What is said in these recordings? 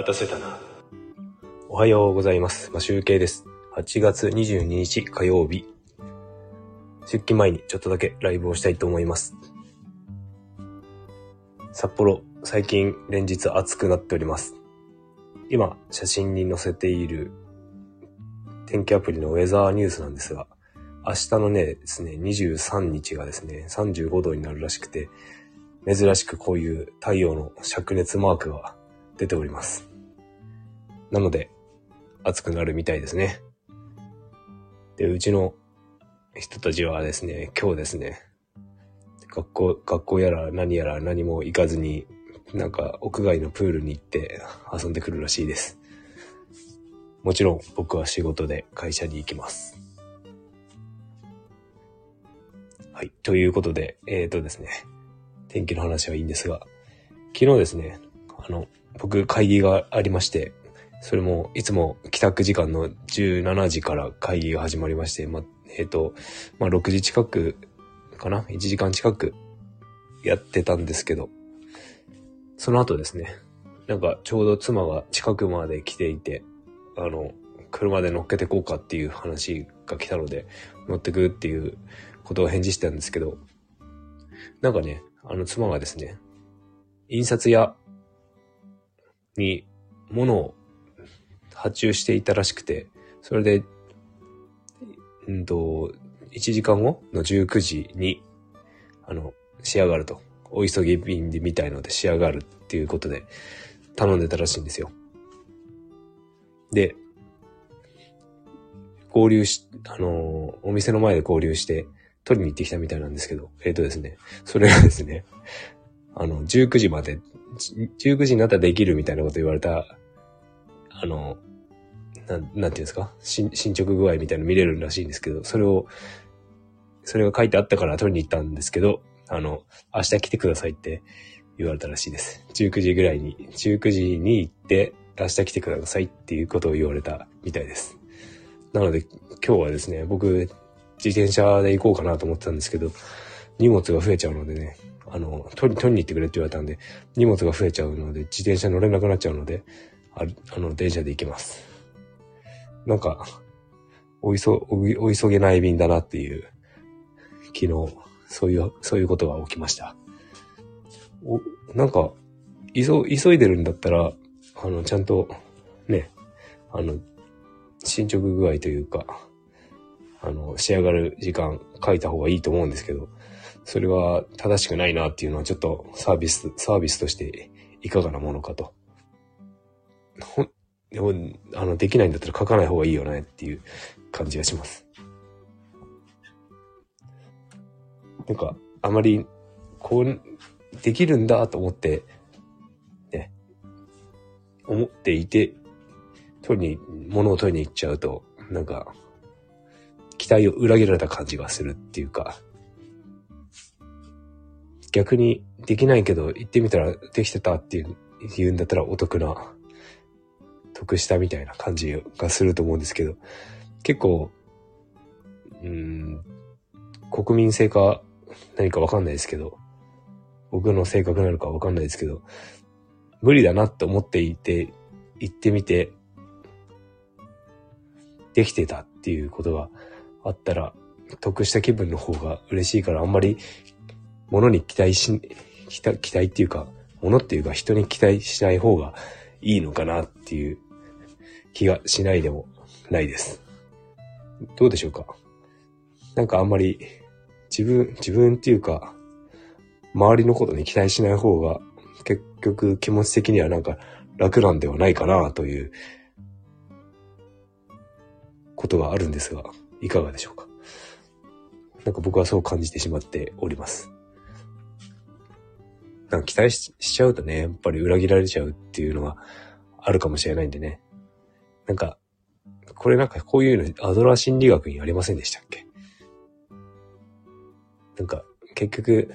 待たせたな。おはようございます。まあ、集計です。8月22日火曜日。出勤前にちょっとだけライブをしたいと思います。札幌、最近連日暑くなっております。今、写真に載せている天気アプリのウェザーニュースなんですが、明日のね、ですね、23日がですね、35度になるらしくて、珍しくこういう太陽の灼熱マークが出ております。なので、暑くなるみたいですね。で、うちの人たちはですね、今日ですね、学校、学校やら何やら何も行かずに、なんか屋外のプールに行って遊んでくるらしいです。もちろん僕は仕事で会社に行きます。はい。ということで、えーとですね、天気の話はいいんですが、昨日ですね、あの、僕会議がありまして、それもいつも帰宅時間の17時から会議が始まりまして、ま、えっ、と、まあ、6時近くかな ?1 時間近くやってたんですけど、その後ですね、なんかちょうど妻が近くまで来ていて、あの、車で乗っけてこうかっていう話が来たので、乗ってくっていうことを返事したんですけど、なんかね、あの妻がですね、印刷屋に物を発注していたらしくて、それで、うんと、1時間後の19時に、あの、仕上がると。お急ぎ便でみたいので仕上がるっていうことで頼んでたらしいんですよ。で、合流し、あのお店の前で合流して取りに行ってきたみたいなんですけど、えっ、とですね、それがですね、あの、19時まで、19時になったらできるみたいなこと言われた、あの、なん、なんていうんですか？進捗具合みたいなの見れるらしいんですけど、それを、それが書いてあったから取りに行ったんですけど、あの、明日来てくださいって言われたらしいです。19時ぐらいに、19時に行って、明日来てくださいっていうことを言われたみたいです。なので、今日はですね、僕、自転車で行こうかなと思ってたんですけど、荷物が増えちゃうのでね、あの、取り、取りに行ってくれって言われたんで、荷物が増えちゃうので、自転車乗れなくなっちゃうので、ああの、電車で行きます。なんか、おいそ、おお急げない便だなっていう、昨日、そういう、そういうことが起きました。お、なんか、急、急いでるんだったら、あの、ちゃんと、ね、あの、進捗具合というか、あの、仕上がる時間書いた方がいいと思うんですけど、それは正しくないなっていうのはちょっとサービス、サービスとしていかがなものかと。ほん、でもあの、できないんだったら書かない方がいいよねっていう感じがします。なんか、あまり、こう、できるんだと思って、ね、思っていて、取りに、物を取りに行っちゃうと、なんか、期待を裏切られた感じがするっていうか、逆にできないけど行ってみたらできてたっていう言うんだったらお得な、得したみたいな感じがすると思うんですけど、結構、うーん、国民性か何かわかんないですけど、僕の性格なのかわかんないですけど、無理だなって思っていて、行ってみて、できてたっていうことがあったら、得した気分の方が嬉しいから、あんまり物に期待し、期待期待っていうか、物っていうか人に期待しない方がいいのかなっていう気がしないでもないです。どうでしょうか？なんかあんまり自分、自分っていうか、周りのことに期待しない方が結局気持ち的にはなんか楽なんではないかなということがあるんですが、いかがでしょうか？なんか僕はそう感じてしまっております。なんか期待ししちゃうとね、やっぱり裏切られちゃうっていうのがあるかもしれないんでね。なんか、これなんかこういうのアドラー心理学にありませんでしたっけ？なんか、結局、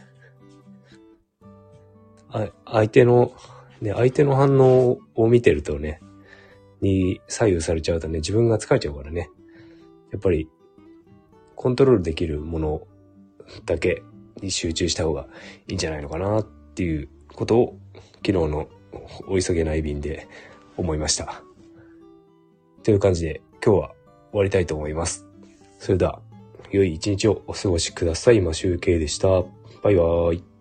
あ相手の、ね、相手の反応を見てるとね、に左右されちゃうとね、自分が疲れちゃうからね。やっぱり、コントロールできるものだけに集中した方がいいんじゃないのかなっていうことを、昨日のお急げない便で思いました。という感じで今日は終わりたいと思います。それでは、良い一日をお過ごしください。今集計でした。バイバーイ。